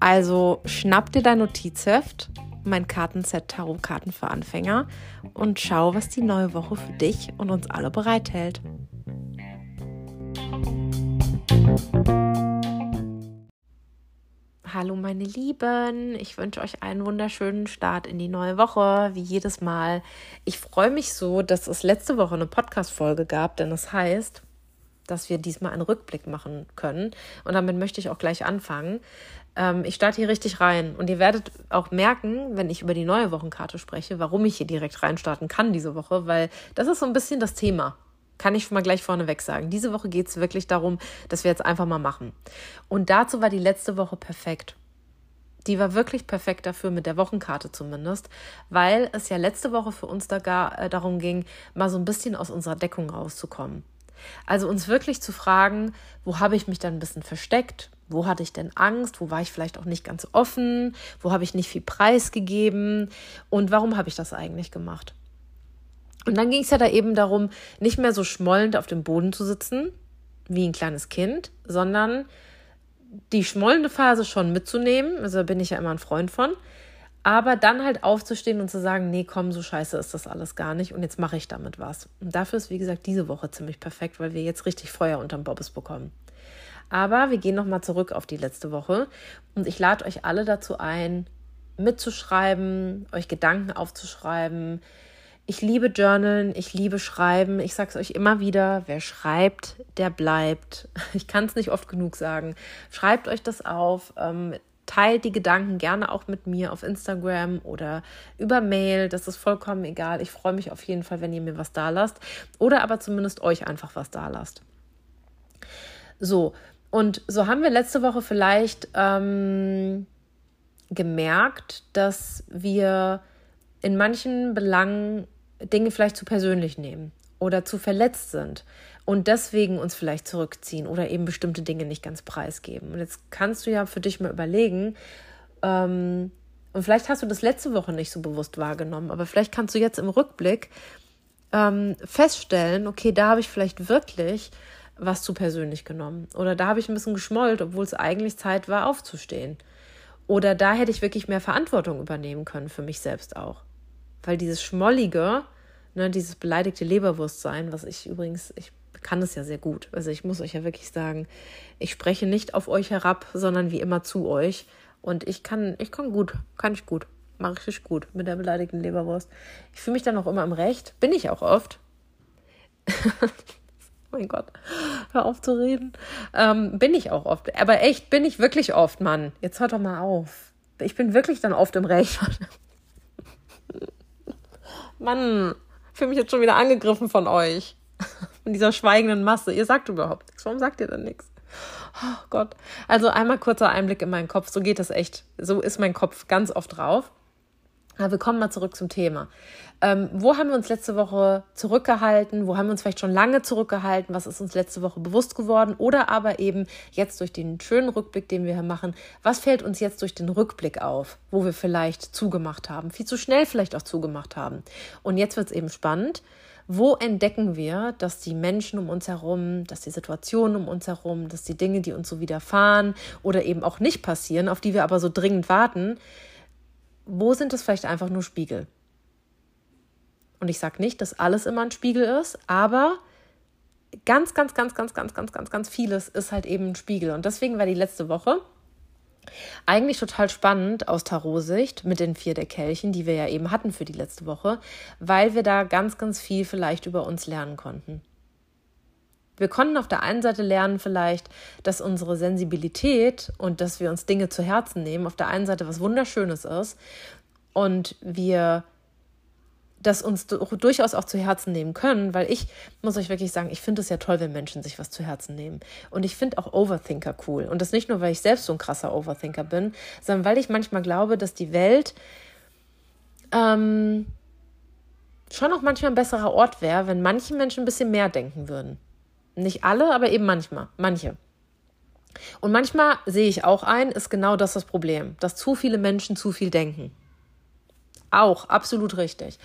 Also schnapp dir dein Notizheft, mein Kartenset Tarotkarten für Anfänger und schau, was die neue Woche für dich und uns alle bereithält. Hallo meine Lieben, ich wünsche euch einen wunderschönen Start in die neue Woche, wie jedes Mal. Ich freue mich so, dass es letzte Woche eine Podcast-Folge gab, denn das heißt, dass wir diesmal einen Rückblick machen können. Und damit möchte ich auch gleich anfangen. Ähm, ich starte hier richtig rein und ihr werdet auch merken, wenn ich über die neue Wochenkarte spreche, warum ich hier direkt reinstarten kann diese Woche, weil das ist so ein bisschen das Thema kann ich schon mal gleich vorneweg sagen. Diese Woche geht es wirklich darum, dass wir jetzt einfach mal machen. Und dazu war die letzte Woche perfekt. Die war wirklich perfekt dafür, mit der Wochenkarte zumindest, weil es ja letzte Woche für uns da gar, äh, darum ging, mal so ein bisschen aus unserer Deckung rauszukommen. Also uns wirklich zu fragen, wo habe ich mich dann ein bisschen versteckt? Wo hatte ich denn Angst? Wo war ich vielleicht auch nicht ganz offen? Wo habe ich nicht viel Preis gegeben? Und warum habe ich das eigentlich gemacht? Und dann ging es ja da eben darum, nicht mehr so schmollend auf dem Boden zu sitzen, wie ein kleines Kind, sondern die schmollende Phase schon mitzunehmen. Also da bin ich ja immer ein Freund von. Aber dann halt aufzustehen und zu sagen, nee, komm, so scheiße ist das alles gar nicht und jetzt mache ich damit was. Und dafür ist, wie gesagt, diese Woche ziemlich perfekt, weil wir jetzt richtig Feuer unterm Bobbes bekommen. Aber wir gehen nochmal zurück auf die letzte Woche und ich lade euch alle dazu ein, mitzuschreiben, euch Gedanken aufzuschreiben, ich liebe Journalen, ich liebe Schreiben. Ich sage es euch immer wieder, wer schreibt, der bleibt. Ich kann es nicht oft genug sagen. Schreibt euch das auf. Ähm, teilt die Gedanken gerne auch mit mir auf Instagram oder über Mail. Das ist vollkommen egal. Ich freue mich auf jeden Fall, wenn ihr mir was da lasst. Oder aber zumindest euch einfach was da lasst. So, und so haben wir letzte Woche vielleicht ähm, gemerkt, dass wir in manchen Belangen Dinge vielleicht zu persönlich nehmen oder zu verletzt sind und deswegen uns vielleicht zurückziehen oder eben bestimmte Dinge nicht ganz preisgeben. Und jetzt kannst du ja für dich mal überlegen, ähm, und vielleicht hast du das letzte Woche nicht so bewusst wahrgenommen, aber vielleicht kannst du jetzt im Rückblick ähm, feststellen, okay, da habe ich vielleicht wirklich was zu persönlich genommen. Oder da habe ich ein bisschen geschmollt, obwohl es eigentlich Zeit war, aufzustehen. Oder da hätte ich wirklich mehr Verantwortung übernehmen können für mich selbst auch. Weil dieses Schmollige, ne, dieses beleidigte Leberwurstsein, was ich übrigens, ich kann es ja sehr gut. Also ich muss euch ja wirklich sagen, ich spreche nicht auf euch herab, sondern wie immer zu euch. Und ich kann, ich kann gut, kann ich gut, mache ich richtig gut mit der beleidigten Leberwurst. Ich fühle mich dann auch immer im Recht, bin ich auch oft. mein Gott, hör auf zu reden. Ähm, bin ich auch oft. Aber echt, bin ich wirklich oft, Mann. Jetzt hört doch mal auf. Ich bin wirklich dann oft im Recht. Mann, fühle mich jetzt schon wieder angegriffen von euch. Von dieser schweigenden Masse. Ihr sagt überhaupt nichts. Warum sagt ihr denn nichts? Oh Gott. Also einmal kurzer Einblick in meinen Kopf. So geht das echt. So ist mein Kopf ganz oft drauf. Aber wir kommen mal zurück zum Thema. Ähm, wo haben wir uns letzte Woche zurückgehalten? Wo haben wir uns vielleicht schon lange zurückgehalten? Was ist uns letzte Woche bewusst geworden? Oder aber eben jetzt durch den schönen Rückblick, den wir hier machen, was fällt uns jetzt durch den Rückblick auf, wo wir vielleicht zugemacht haben, viel zu schnell vielleicht auch zugemacht haben? Und jetzt wird es eben spannend. Wo entdecken wir, dass die Menschen um uns herum, dass die Situationen um uns herum, dass die Dinge, die uns so widerfahren oder eben auch nicht passieren, auf die wir aber so dringend warten, wo sind es vielleicht einfach nur Spiegel? Und ich sage nicht, dass alles immer ein Spiegel ist, aber ganz, ganz, ganz, ganz, ganz, ganz, ganz, ganz vieles ist halt eben ein Spiegel. Und deswegen war die letzte Woche eigentlich total spannend aus Tarot-Sicht mit den vier der Kelchen, die wir ja eben hatten für die letzte Woche, weil wir da ganz, ganz viel vielleicht über uns lernen konnten. Wir konnten auf der einen Seite lernen vielleicht, dass unsere Sensibilität und dass wir uns Dinge zu Herzen nehmen, auf der einen Seite was Wunderschönes ist und wir das uns durchaus auch zu Herzen nehmen können, weil ich muss euch wirklich sagen, ich finde es ja toll, wenn Menschen sich was zu Herzen nehmen. Und ich finde auch Overthinker cool. Und das nicht nur, weil ich selbst so ein krasser Overthinker bin, sondern weil ich manchmal glaube, dass die Welt ähm, schon auch manchmal ein besserer Ort wäre, wenn manche Menschen ein bisschen mehr denken würden. Nicht alle, aber eben manchmal, manche. Und manchmal sehe ich auch ein, ist genau das das Problem, dass zu viele Menschen zu viel denken. Auch, absolut richtig.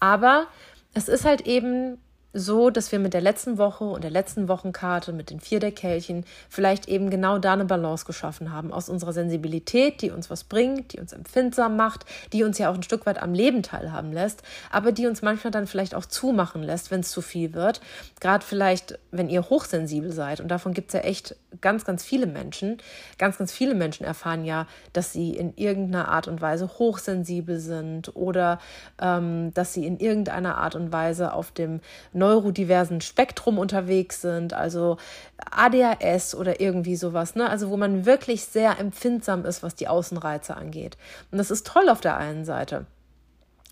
Aber es ist halt eben so, dass wir mit der letzten Woche und der letzten Wochenkarte, mit den vier Deckelchen, vielleicht eben genau da eine Balance geschaffen haben. Aus unserer Sensibilität, die uns was bringt, die uns empfindsam macht, die uns ja auch ein Stück weit am Leben teilhaben lässt, aber die uns manchmal dann vielleicht auch zumachen lässt, wenn es zu viel wird. Gerade vielleicht, wenn ihr hochsensibel seid. Und davon gibt es ja echt ganz, ganz viele Menschen. Ganz, ganz viele Menschen erfahren ja, dass sie in irgendeiner Art und Weise hochsensibel sind oder ähm, dass sie in irgendeiner Art und Weise auf dem neurodiversen Spektrum unterwegs sind, also ADHS oder irgendwie sowas, ne? Also wo man wirklich sehr empfindsam ist, was die Außenreize angeht. Und das ist toll auf der einen Seite.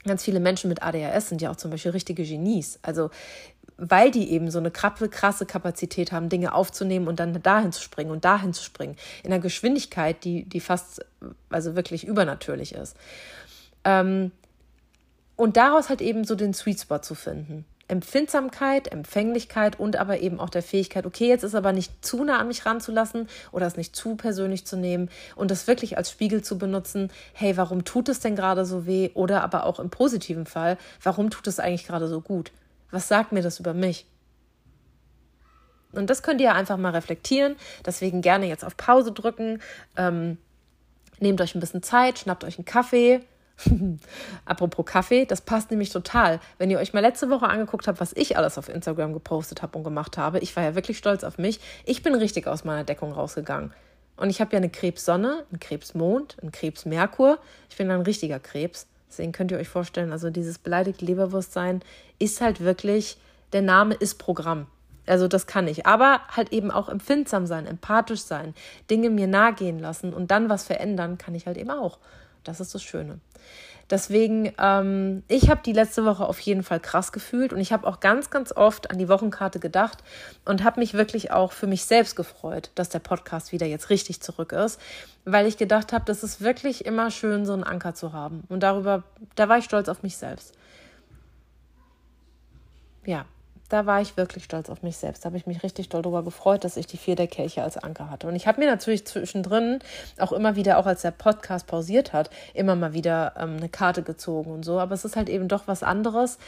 Ganz viele Menschen mit ADHS sind ja auch zum Beispiel richtige Genies. Also weil die eben so eine krasse, Kapazität haben, Dinge aufzunehmen und dann dahin zu springen und dahin zu springen. In einer Geschwindigkeit, die, die fast, also wirklich übernatürlich ist. Ähm, und daraus halt eben so den Sweet Spot zu finden. Empfindsamkeit, Empfänglichkeit und aber eben auch der Fähigkeit, okay, jetzt ist aber nicht zu nah an mich ranzulassen oder es nicht zu persönlich zu nehmen und das wirklich als Spiegel zu benutzen, hey, warum tut es denn gerade so weh? Oder aber auch im positiven Fall, warum tut es eigentlich gerade so gut? Was sagt mir das über mich? Und das könnt ihr einfach mal reflektieren. Deswegen gerne jetzt auf Pause drücken. Ähm, nehmt euch ein bisschen Zeit, schnappt euch einen Kaffee, Apropos Kaffee, das passt nämlich total. Wenn ihr euch mal letzte Woche angeguckt habt, was ich alles auf Instagram gepostet habe und gemacht habe, ich war ja wirklich stolz auf mich. Ich bin richtig aus meiner Deckung rausgegangen. Und ich habe ja eine Krebssonne, einen Krebsmond, einen Krebsmerkur. Ich bin ein richtiger Krebs. Deswegen könnt ihr euch vorstellen, also dieses beleidigte Leberwurstsein ist halt wirklich, der Name ist Programm. Also das kann ich. Aber halt eben auch empfindsam sein, empathisch sein, Dinge mir nahe gehen lassen und dann was verändern, kann ich halt eben auch. Das ist das Schöne. Deswegen, ähm, ich habe die letzte Woche auf jeden Fall krass gefühlt und ich habe auch ganz, ganz oft an die Wochenkarte gedacht und habe mich wirklich auch für mich selbst gefreut, dass der Podcast wieder jetzt richtig zurück ist, weil ich gedacht habe, das ist wirklich immer schön, so einen Anker zu haben. Und darüber, da war ich stolz auf mich selbst. Ja, da war ich wirklich stolz auf mich selbst. Da habe ich mich richtig doll darüber gefreut, dass ich die vier der Kelche als Anker hatte. Und ich habe mir natürlich zwischendrin auch immer wieder, auch als der Podcast pausiert hat, immer mal wieder ähm, eine Karte gezogen und so. Aber es ist halt eben doch was anderes,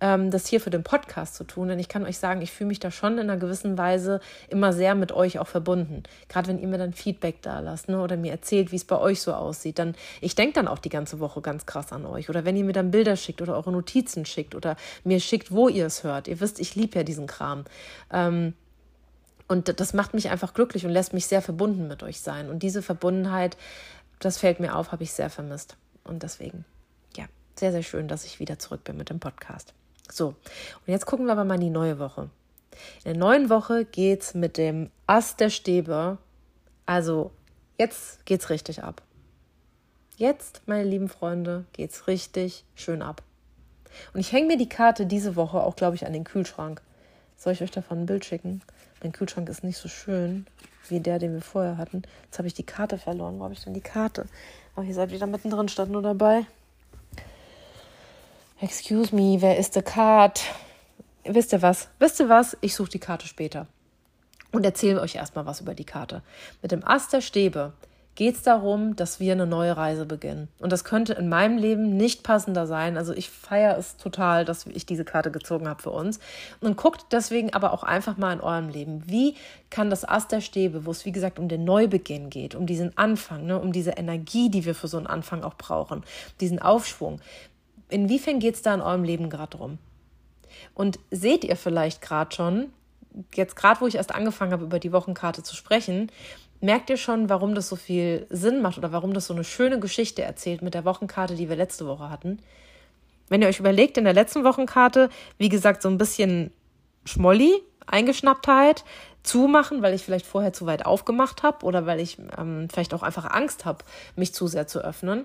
ähm, das hier für den Podcast zu tun. Denn ich kann euch sagen, ich fühle mich da schon in einer gewissen Weise immer sehr mit euch auch verbunden. Gerade wenn ihr mir dann Feedback da lasst ne, oder mir erzählt, wie es bei euch so aussieht, dann ich denke dann auch die ganze Woche ganz krass an euch. Oder wenn ihr mir dann Bilder schickt oder eure Notizen schickt oder mir schickt, wo ihr es hört. Ihr wisst, ich liebe ja diesen Kram. Ähm, und das macht mich einfach glücklich und lässt mich sehr verbunden mit euch sein. Und diese Verbundenheit, das fällt mir auf, habe ich sehr vermisst. Und deswegen, ja, sehr, sehr schön, dass ich wieder zurück bin mit dem Podcast. So, und jetzt gucken wir aber mal in die neue Woche. In der neuen Woche geht es mit dem Ast der Stäbe. Also, jetzt geht's richtig ab. Jetzt, meine lieben Freunde, geht's richtig schön ab. Und ich hänge mir die Karte diese Woche auch, glaube ich, an den Kühlschrank. Soll ich euch davon ein Bild schicken? Mein Kühlschrank ist nicht so schön wie der, den wir vorher hatten. Jetzt habe ich die Karte verloren. Wo habe ich denn die Karte? Aber oh, ihr seid wieder mittendrin, stand nur dabei. Excuse me, wer ist the card? Wisst ihr was? Wisst ihr was? Ich suche die Karte später und erzähle euch erstmal was über die Karte. Mit dem Ast der Stäbe geht es darum, dass wir eine neue Reise beginnen. Und das könnte in meinem Leben nicht passender sein. Also ich feiere es total, dass ich diese Karte gezogen habe für uns. Und guckt deswegen aber auch einfach mal in eurem Leben. Wie kann das Ast der Stäbe, wo es wie gesagt um den Neubeginn geht, um diesen Anfang, ne, um diese Energie, die wir für so einen Anfang auch brauchen, diesen Aufschwung, Inwiefern geht es da in eurem Leben gerade drum? Und seht ihr vielleicht gerade schon, jetzt gerade wo ich erst angefangen habe, über die Wochenkarte zu sprechen, merkt ihr schon, warum das so viel Sinn macht oder warum das so eine schöne Geschichte erzählt mit der Wochenkarte, die wir letzte Woche hatten? Wenn ihr euch überlegt, in der letzten Wochenkarte, wie gesagt, so ein bisschen Schmolli, Eingeschnapptheit, zumachen, weil ich vielleicht vorher zu weit aufgemacht habe oder weil ich ähm, vielleicht auch einfach Angst habe, mich zu sehr zu öffnen.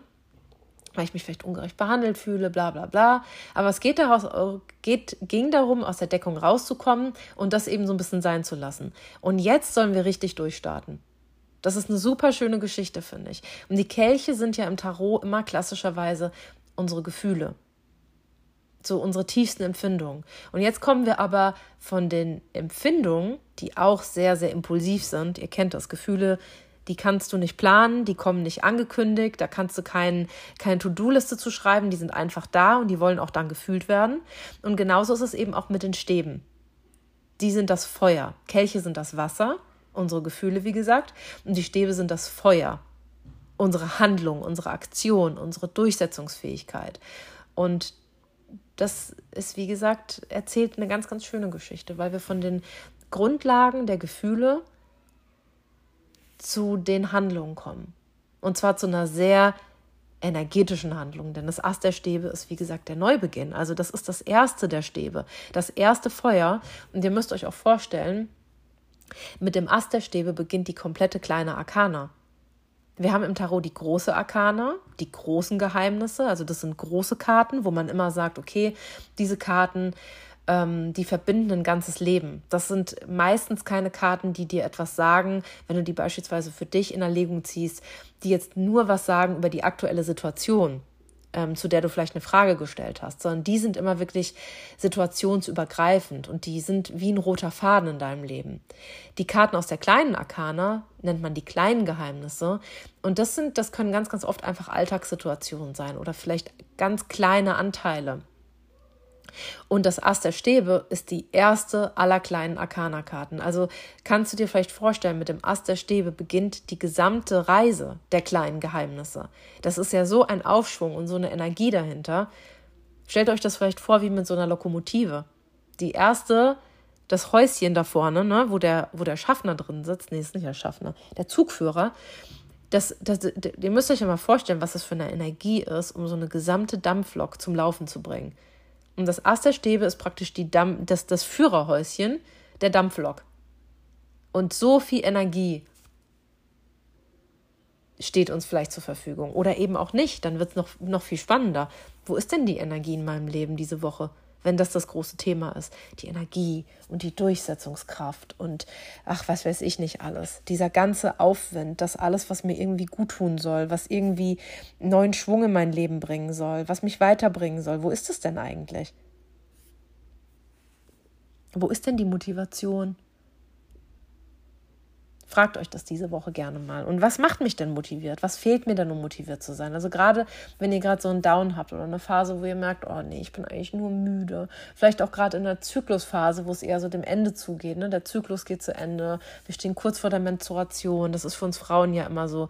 Weil ich mich vielleicht ungerecht behandelt fühle, bla bla bla. Aber es geht daraus, geht, ging darum, aus der Deckung rauszukommen und das eben so ein bisschen sein zu lassen. Und jetzt sollen wir richtig durchstarten. Das ist eine super schöne Geschichte, finde ich. Und die Kelche sind ja im Tarot immer klassischerweise unsere Gefühle. So unsere tiefsten Empfindungen. Und jetzt kommen wir aber von den Empfindungen, die auch sehr, sehr impulsiv sind. Ihr kennt das, Gefühle die kannst du nicht planen, die kommen nicht angekündigt, da kannst du kein, keine To-Do-Liste zu schreiben, die sind einfach da und die wollen auch dann gefühlt werden. Und genauso ist es eben auch mit den Stäben. Die sind das Feuer. Kelche sind das Wasser, unsere Gefühle, wie gesagt, und die Stäbe sind das Feuer. Unsere Handlung, unsere Aktion, unsere Durchsetzungsfähigkeit. Und das ist, wie gesagt, erzählt eine ganz, ganz schöne Geschichte, weil wir von den Grundlagen der Gefühle zu den Handlungen kommen. Und zwar zu einer sehr energetischen Handlung, denn das Ast der Stäbe ist wie gesagt der Neubeginn. Also das ist das erste der Stäbe, das erste Feuer. Und ihr müsst euch auch vorstellen, mit dem Ast der Stäbe beginnt die komplette kleine Arkana. Wir haben im Tarot die große Arkana, die großen Geheimnisse, also das sind große Karten, wo man immer sagt, okay, diese Karten ähm, die verbinden ein ganzes Leben. Das sind meistens keine Karten, die dir etwas sagen, wenn du die beispielsweise für dich in Erlegung ziehst, die jetzt nur was sagen über die aktuelle Situation, ähm, zu der du vielleicht eine Frage gestellt hast, sondern die sind immer wirklich situationsübergreifend und die sind wie ein roter Faden in deinem Leben. Die Karten aus der kleinen Arkana nennt man die kleinen Geheimnisse und das sind, das können ganz, ganz oft einfach Alltagssituationen sein oder vielleicht ganz kleine Anteile und das Ass der Stäbe ist die erste aller kleinen Arkana-Karten. Also kannst du dir vielleicht vorstellen, mit dem Ass der Stäbe beginnt die gesamte Reise der kleinen Geheimnisse. Das ist ja so ein Aufschwung und so eine Energie dahinter. Stellt euch das vielleicht vor wie mit so einer Lokomotive. Die erste, das Häuschen da vorne, ne, wo, der, wo der Schaffner drin sitzt, nee, ist nicht der Schaffner, der Zugführer, das, das, ihr müsst euch ja mal vorstellen, was das für eine Energie ist, um so eine gesamte Dampflok zum Laufen zu bringen. Und das Ast der Stäbe ist praktisch die Dampf, das, das Führerhäuschen der Dampflok. Und so viel Energie steht uns vielleicht zur Verfügung. Oder eben auch nicht, dann wird es noch, noch viel spannender. Wo ist denn die Energie in meinem Leben diese Woche? Wenn das das große Thema ist. Die Energie und die Durchsetzungskraft und ach, was weiß ich nicht alles. Dieser ganze Aufwind, das alles, was mir irgendwie gut tun soll, was irgendwie neuen Schwung in mein Leben bringen soll, was mich weiterbringen soll. Wo ist es denn eigentlich? Wo ist denn die Motivation? Fragt euch das diese Woche gerne mal. Und was macht mich denn motiviert? Was fehlt mir denn, um motiviert zu sein? Also gerade, wenn ihr gerade so einen Down habt oder eine Phase, wo ihr merkt, oh nee, ich bin eigentlich nur müde. Vielleicht auch gerade in der Zyklusphase, wo es eher so dem Ende zugeht. Ne? Der Zyklus geht zu Ende. Wir stehen kurz vor der Menstruation. Das ist für uns Frauen ja immer so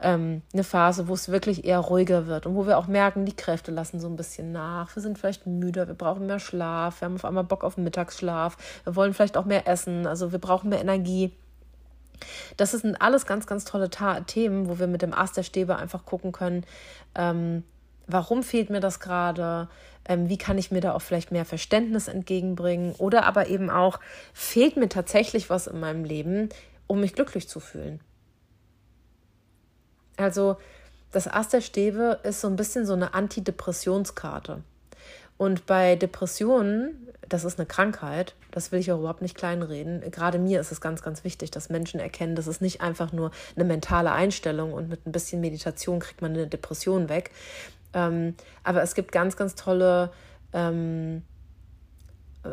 ähm, eine Phase, wo es wirklich eher ruhiger wird und wo wir auch merken, die Kräfte lassen so ein bisschen nach. Wir sind vielleicht müder, wir brauchen mehr Schlaf, wir haben auf einmal Bock auf Mittagsschlaf, wir wollen vielleicht auch mehr essen, also wir brauchen mehr Energie. Das sind alles ganz, ganz tolle Ta Themen, wo wir mit dem Ast der Stäbe einfach gucken können, ähm, warum fehlt mir das gerade, ähm, wie kann ich mir da auch vielleicht mehr Verständnis entgegenbringen oder aber eben auch, fehlt mir tatsächlich was in meinem Leben, um mich glücklich zu fühlen. Also das Ast der Stäbe ist so ein bisschen so eine Antidepressionskarte. Und bei Depressionen, das ist eine Krankheit, das will ich auch überhaupt nicht kleinreden. Gerade mir ist es ganz, ganz wichtig, dass Menschen erkennen, dass es nicht einfach nur eine mentale Einstellung und mit ein bisschen Meditation kriegt man eine Depression weg. Ähm, aber es gibt ganz, ganz tolle ähm,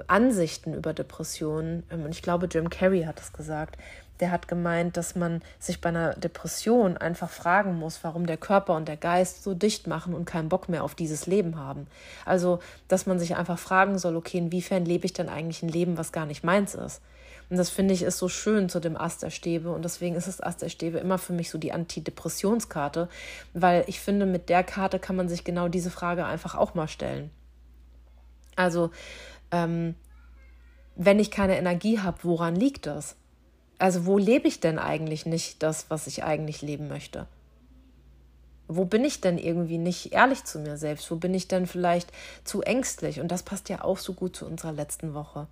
Ansichten über Depressionen. Ähm, und ich glaube, Jim Carrey hat es gesagt der hat gemeint, dass man sich bei einer Depression einfach fragen muss, warum der Körper und der Geist so dicht machen und keinen Bock mehr auf dieses Leben haben. Also, dass man sich einfach fragen soll, okay, inwiefern lebe ich denn eigentlich ein Leben, was gar nicht meins ist? Und das finde ich ist so schön zu dem Ast der Stäbe. Und deswegen ist das Ast der Stäbe immer für mich so die Antidepressionskarte, weil ich finde, mit der Karte kann man sich genau diese Frage einfach auch mal stellen. Also, ähm, wenn ich keine Energie habe, woran liegt das? Also wo lebe ich denn eigentlich nicht das, was ich eigentlich leben möchte? Wo bin ich denn irgendwie nicht ehrlich zu mir selbst? Wo bin ich denn vielleicht zu ängstlich? Und das passt ja auch so gut zu unserer letzten Woche,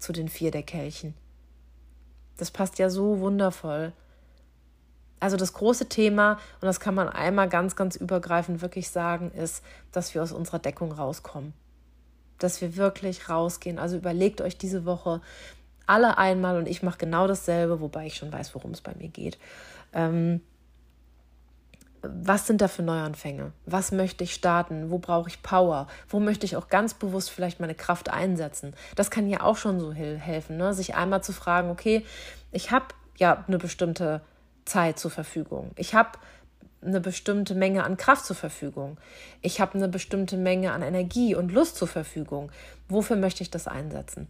zu den vier der Kelchen. Das passt ja so wundervoll. Also das große Thema, und das kann man einmal ganz, ganz übergreifend wirklich sagen, ist, dass wir aus unserer Deckung rauskommen. Dass wir wirklich rausgehen. Also überlegt euch diese Woche alle einmal, und ich mache genau dasselbe, wobei ich schon weiß, worum es bei mir geht. Ähm, was sind da für Neuanfänge? Was möchte ich starten? Wo brauche ich Power? Wo möchte ich auch ganz bewusst vielleicht meine Kraft einsetzen? Das kann ja auch schon so helfen, ne? sich einmal zu fragen, okay, ich habe ja eine bestimmte Zeit zur Verfügung. Ich habe eine bestimmte Menge an Kraft zur Verfügung. Ich habe eine bestimmte Menge an Energie und Lust zur Verfügung. Wofür möchte ich das einsetzen?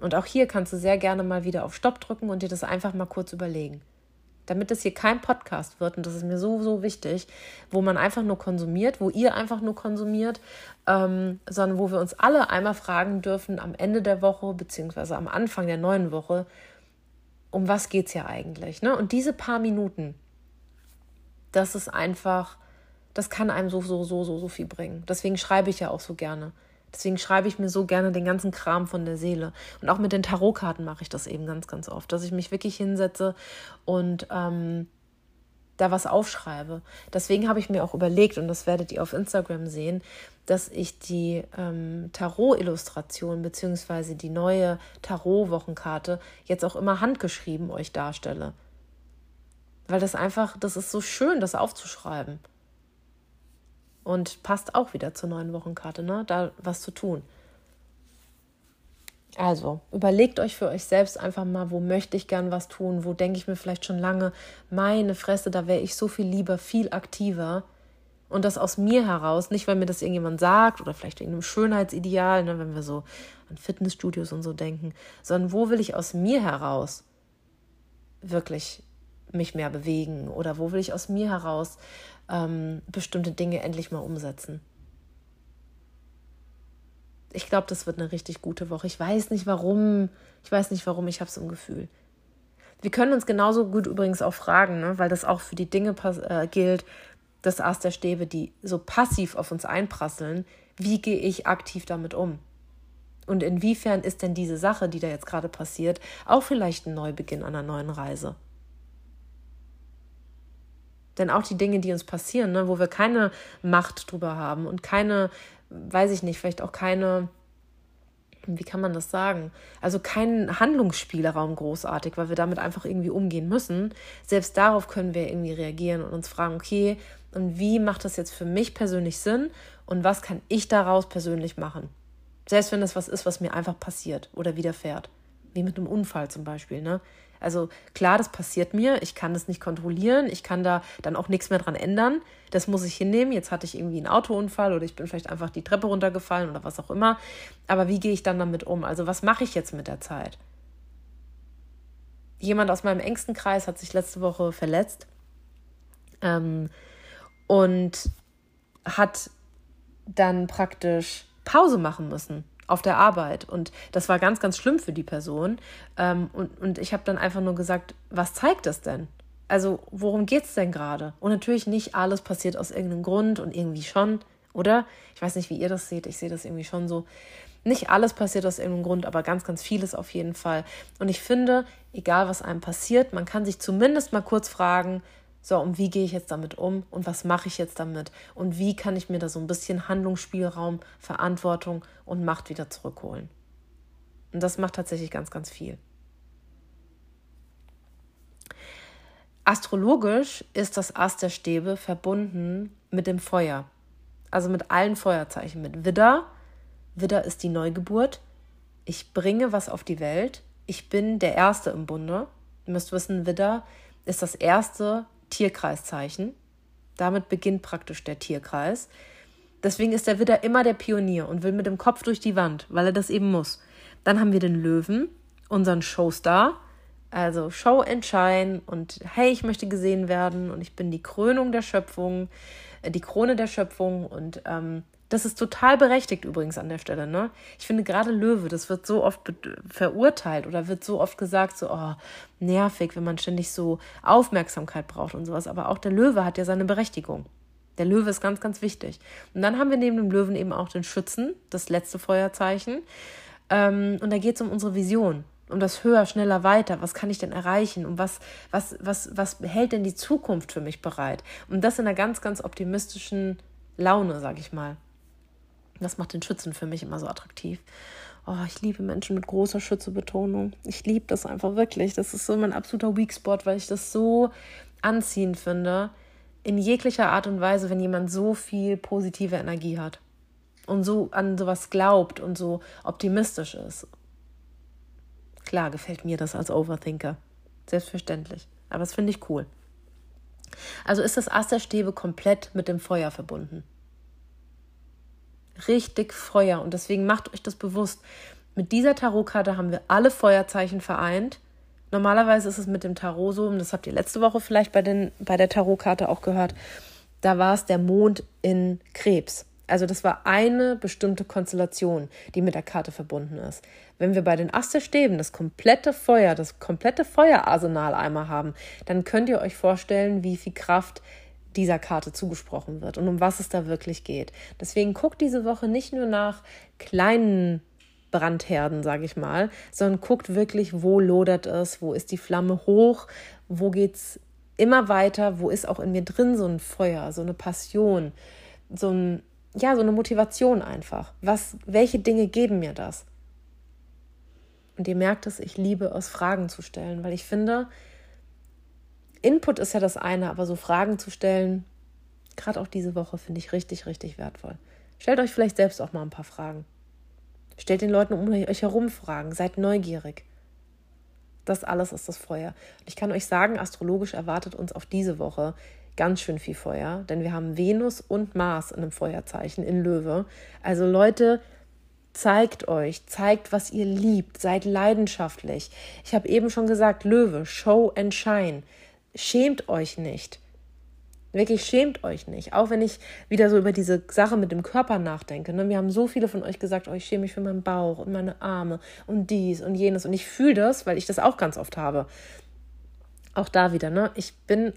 Und auch hier kannst du sehr gerne mal wieder auf Stopp drücken und dir das einfach mal kurz überlegen. Damit das hier kein Podcast wird, und das ist mir so, so wichtig, wo man einfach nur konsumiert, wo ihr einfach nur konsumiert, ähm, sondern wo wir uns alle einmal fragen dürfen am Ende der Woche, beziehungsweise am Anfang der neuen Woche, um was geht es ja eigentlich? Ne? Und diese paar Minuten, das ist einfach, das kann einem so, so, so, so, so viel bringen. Deswegen schreibe ich ja auch so gerne. Deswegen schreibe ich mir so gerne den ganzen Kram von der Seele. Und auch mit den Tarotkarten mache ich das eben ganz, ganz oft, dass ich mich wirklich hinsetze und ähm, da was aufschreibe. Deswegen habe ich mir auch überlegt, und das werdet ihr auf Instagram sehen, dass ich die ähm, Tarot-Illustration bzw. die neue Tarot-Wochenkarte jetzt auch immer handgeschrieben euch darstelle. Weil das einfach, das ist so schön, das aufzuschreiben. Und passt auch wieder zur neuen Wochenkarte, ne? Da was zu tun. Also, überlegt euch für euch selbst einfach mal, wo möchte ich gern was tun, wo denke ich mir vielleicht schon lange, meine Fresse, da wäre ich so viel lieber, viel aktiver. Und das aus mir heraus, nicht weil mir das irgendjemand sagt oder vielleicht wegen einem Schönheitsideal, ne, wenn wir so an Fitnessstudios und so denken, sondern wo will ich aus mir heraus wirklich mich mehr bewegen oder wo will ich aus mir heraus ähm, bestimmte Dinge endlich mal umsetzen. Ich glaube, das wird eine richtig gute Woche. Ich weiß nicht warum. Ich weiß nicht warum, ich habe es im Gefühl. Wir können uns genauso gut übrigens auch fragen, ne? weil das auch für die Dinge äh, gilt, das Ast der Stäbe, die so passiv auf uns einprasseln. Wie gehe ich aktiv damit um? Und inwiefern ist denn diese Sache, die da jetzt gerade passiert, auch vielleicht ein Neubeginn einer neuen Reise? Denn auch die Dinge, die uns passieren, ne, wo wir keine Macht drüber haben und keine, weiß ich nicht, vielleicht auch keine, wie kann man das sagen? Also keinen Handlungsspielraum großartig, weil wir damit einfach irgendwie umgehen müssen. Selbst darauf können wir irgendwie reagieren und uns fragen, okay, und wie macht das jetzt für mich persönlich Sinn und was kann ich daraus persönlich machen? Selbst wenn das was ist, was mir einfach passiert oder widerfährt. Wie mit einem Unfall zum Beispiel, ne? Also klar, das passiert mir, ich kann das nicht kontrollieren, ich kann da dann auch nichts mehr dran ändern. Das muss ich hinnehmen. Jetzt hatte ich irgendwie einen Autounfall oder ich bin vielleicht einfach die Treppe runtergefallen oder was auch immer. Aber wie gehe ich dann damit um? Also was mache ich jetzt mit der Zeit? Jemand aus meinem engsten Kreis hat sich letzte Woche verletzt ähm, und hat dann praktisch Pause machen müssen auf der Arbeit. Und das war ganz, ganz schlimm für die Person. Ähm, und, und ich habe dann einfach nur gesagt, was zeigt das denn? Also, worum geht es denn gerade? Und natürlich nicht alles passiert aus irgendeinem Grund und irgendwie schon, oder? Ich weiß nicht, wie ihr das seht. Ich sehe das irgendwie schon so. Nicht alles passiert aus irgendeinem Grund, aber ganz, ganz vieles auf jeden Fall. Und ich finde, egal was einem passiert, man kann sich zumindest mal kurz fragen, so, und wie gehe ich jetzt damit um und was mache ich jetzt damit und wie kann ich mir da so ein bisschen Handlungsspielraum, Verantwortung und Macht wieder zurückholen. Und das macht tatsächlich ganz, ganz viel. Astrologisch ist das Ast der Stäbe verbunden mit dem Feuer, also mit allen Feuerzeichen, mit Widder. Widder ist die Neugeburt. Ich bringe was auf die Welt. Ich bin der Erste im Bunde. Ihr müsst wissen, Widder ist das erste Tierkreiszeichen. Damit beginnt praktisch der Tierkreis. Deswegen ist der Widder immer der Pionier und will mit dem Kopf durch die Wand, weil er das eben muss. Dann haben wir den Löwen, unseren Showstar. Also Show and Shine und hey, ich möchte gesehen werden und ich bin die Krönung der Schöpfung, äh, die Krone der Schöpfung und ähm, das ist total berechtigt übrigens an der Stelle. Ne? Ich finde gerade Löwe, das wird so oft verurteilt oder wird so oft gesagt, so oh, nervig, wenn man ständig so Aufmerksamkeit braucht und sowas. Aber auch der Löwe hat ja seine Berechtigung. Der Löwe ist ganz, ganz wichtig. Und dann haben wir neben dem Löwen eben auch den Schützen, das letzte Feuerzeichen. Ähm, und da geht es um unsere Vision. um das höher, schneller, weiter. Was kann ich denn erreichen? Und was, was, was, was hält denn die Zukunft für mich bereit? Und das in einer ganz, ganz optimistischen Laune, sag ich mal. Das macht den Schützen für mich immer so attraktiv. Oh, ich liebe Menschen mit großer Schützebetonung. Ich liebe das einfach wirklich. Das ist so mein absoluter Weak Spot, weil ich das so anziehend finde. In jeglicher Art und Weise, wenn jemand so viel positive Energie hat und so an sowas glaubt und so optimistisch ist. Klar gefällt mir das als Overthinker. Selbstverständlich. Aber das finde ich cool. Also ist das Ass der Stäbe komplett mit dem Feuer verbunden. Richtig Feuer. Und deswegen macht euch das bewusst. Mit dieser Tarotkarte haben wir alle Feuerzeichen vereint. Normalerweise ist es mit dem Tarot so, und das habt ihr letzte Woche vielleicht bei, den, bei der Tarotkarte auch gehört, da war es der Mond in Krebs. Also das war eine bestimmte Konstellation, die mit der Karte verbunden ist. Wenn wir bei den Asterstäben das komplette Feuer, das komplette Feuerarsenal einmal haben, dann könnt ihr euch vorstellen, wie viel Kraft dieser Karte zugesprochen wird und um was es da wirklich geht. Deswegen guckt diese Woche nicht nur nach kleinen Brandherden, sage ich mal, sondern guckt wirklich, wo lodert es, wo ist die Flamme hoch, wo geht's immer weiter, wo ist auch in mir drin so ein Feuer, so eine Passion, so ein ja, so eine Motivation einfach. Was, welche Dinge geben mir das? Und ihr merkt es, ich liebe es, Fragen zu stellen, weil ich finde, Input ist ja das eine, aber so Fragen zu stellen, gerade auch diese Woche, finde ich richtig, richtig wertvoll. Stellt euch vielleicht selbst auch mal ein paar Fragen. Stellt den Leuten um euch herum Fragen, seid neugierig. Das alles ist das Feuer. Und ich kann euch sagen, astrologisch erwartet uns auf diese Woche ganz schön viel Feuer, denn wir haben Venus und Mars in einem Feuerzeichen in Löwe. Also Leute, zeigt euch, zeigt, was ihr liebt, seid leidenschaftlich. Ich habe eben schon gesagt, Löwe, Show and Shine. Schämt euch nicht. Wirklich schämt euch nicht. Auch wenn ich wieder so über diese Sache mit dem Körper nachdenke. Ne? Wir haben so viele von euch gesagt, oh, ich schäme mich für meinen Bauch und meine Arme und dies und jenes. Und ich fühle das, weil ich das auch ganz oft habe. Auch da wieder, ne? Ich bin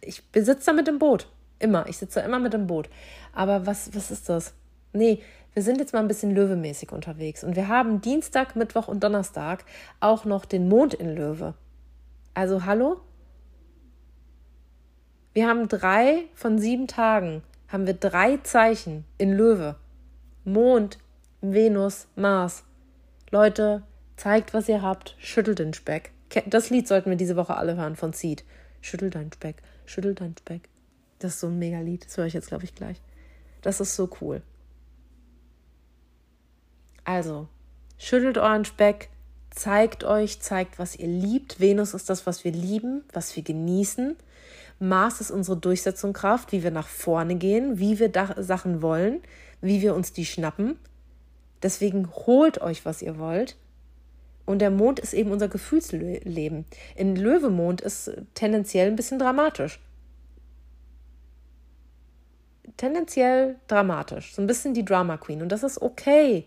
ich sitze da mit dem Boot. Immer. Ich sitze immer mit dem Boot. Aber was, was ist das? Nee, wir sind jetzt mal ein bisschen löwemäßig unterwegs. Und wir haben Dienstag, Mittwoch und Donnerstag auch noch den Mond in Löwe. Also hallo? Wir haben drei von sieben Tagen, haben wir drei Zeichen in Löwe. Mond, Venus, Mars. Leute, zeigt, was ihr habt, schüttelt den Speck. Das Lied sollten wir diese Woche alle hören von Seed. Schüttel deinen Speck, schüttel deinen Speck. Das ist so ein Megalied. Das höre ich jetzt, glaube ich, gleich. Das ist so cool. Also, schüttelt euren Speck, zeigt euch, zeigt, was ihr liebt. Venus ist das, was wir lieben, was wir genießen. Mars ist unsere Durchsetzungskraft, wie wir nach vorne gehen, wie wir Sachen wollen, wie wir uns die schnappen. Deswegen holt euch, was ihr wollt. Und der Mond ist eben unser Gefühlsleben. In Löwemond ist tendenziell ein bisschen dramatisch. Tendenziell dramatisch. So ein bisschen die Drama Queen. Und das ist okay.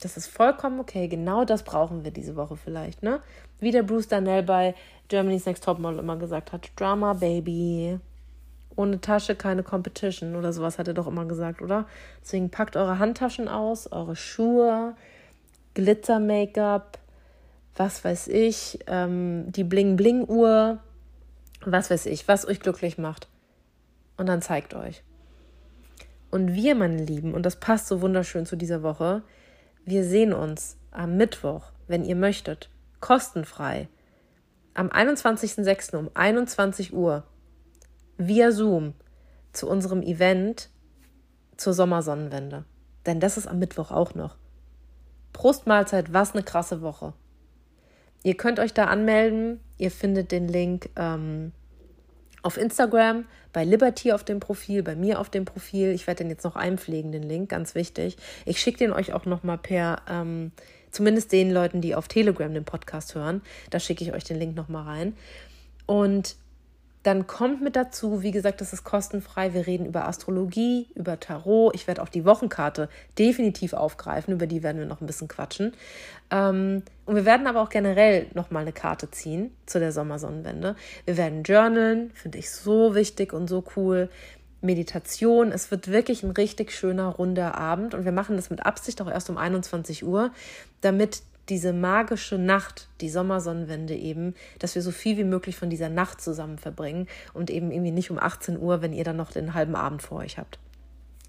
Das ist vollkommen okay. Genau das brauchen wir diese Woche vielleicht, ne? Wie der Bruce Darnell bei Germany's Next Topmodel immer gesagt hat: Drama Baby. Ohne Tasche keine Competition oder sowas hat er doch immer gesagt, oder? Deswegen packt eure Handtaschen aus, eure Schuhe, Glitzer-Make-up, was weiß ich, ähm, die Bling-Bling-Uhr, was weiß ich, was euch glücklich macht. Und dann zeigt euch. Und wir, meine Lieben, und das passt so wunderschön zu dieser Woche, wir sehen uns am Mittwoch, wenn ihr möchtet, kostenfrei, am 21.06. um 21 Uhr via Zoom zu unserem Event zur Sommersonnenwende. Denn das ist am Mittwoch auch noch. Prostmahlzeit, was eine krasse Woche. Ihr könnt euch da anmelden. Ihr findet den Link ähm, auf Instagram, bei Liberty auf dem Profil, bei mir auf dem Profil. Ich werde den jetzt noch einpflegen, den Link, ganz wichtig. Ich schicke den euch auch nochmal per, ähm, zumindest den Leuten, die auf Telegram den Podcast hören. Da schicke ich euch den Link nochmal rein. Und dann kommt mit dazu, wie gesagt, das ist kostenfrei. Wir reden über Astrologie, über Tarot. Ich werde auch die Wochenkarte definitiv aufgreifen. Über die werden wir noch ein bisschen quatschen. Ähm, und wir werden aber auch generell nochmal eine Karte ziehen zu der Sommersonnenwende. Wir werden journalen, finde ich so wichtig und so cool. Meditation. Es wird wirklich ein richtig schöner, runder Abend. Und wir machen das mit Absicht auch erst um 21 Uhr, damit diese magische Nacht, die Sommersonnenwende eben, dass wir so viel wie möglich von dieser Nacht zusammen verbringen und eben irgendwie nicht um 18 Uhr, wenn ihr dann noch den halben Abend vor euch habt.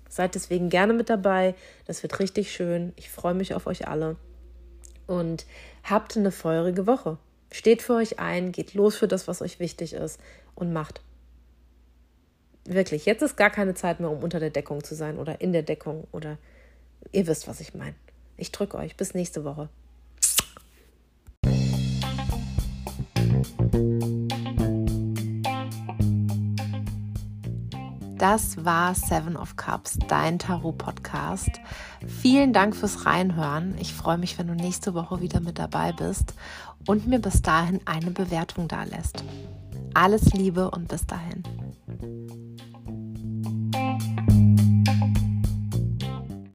Seid deswegen gerne mit dabei. Das wird richtig schön. Ich freue mich auf euch alle. Und habt eine feurige Woche. Steht für euch ein, geht los für das, was euch wichtig ist und macht. Wirklich, jetzt ist gar keine Zeit mehr, um unter der Deckung zu sein oder in der Deckung oder ihr wisst, was ich meine. Ich drücke euch. Bis nächste Woche. Das war Seven of Cups, dein Tarot-Podcast. Vielen Dank fürs Reinhören. Ich freue mich, wenn du nächste Woche wieder mit dabei bist und mir bis dahin eine Bewertung da lässt. Alles Liebe und bis dahin.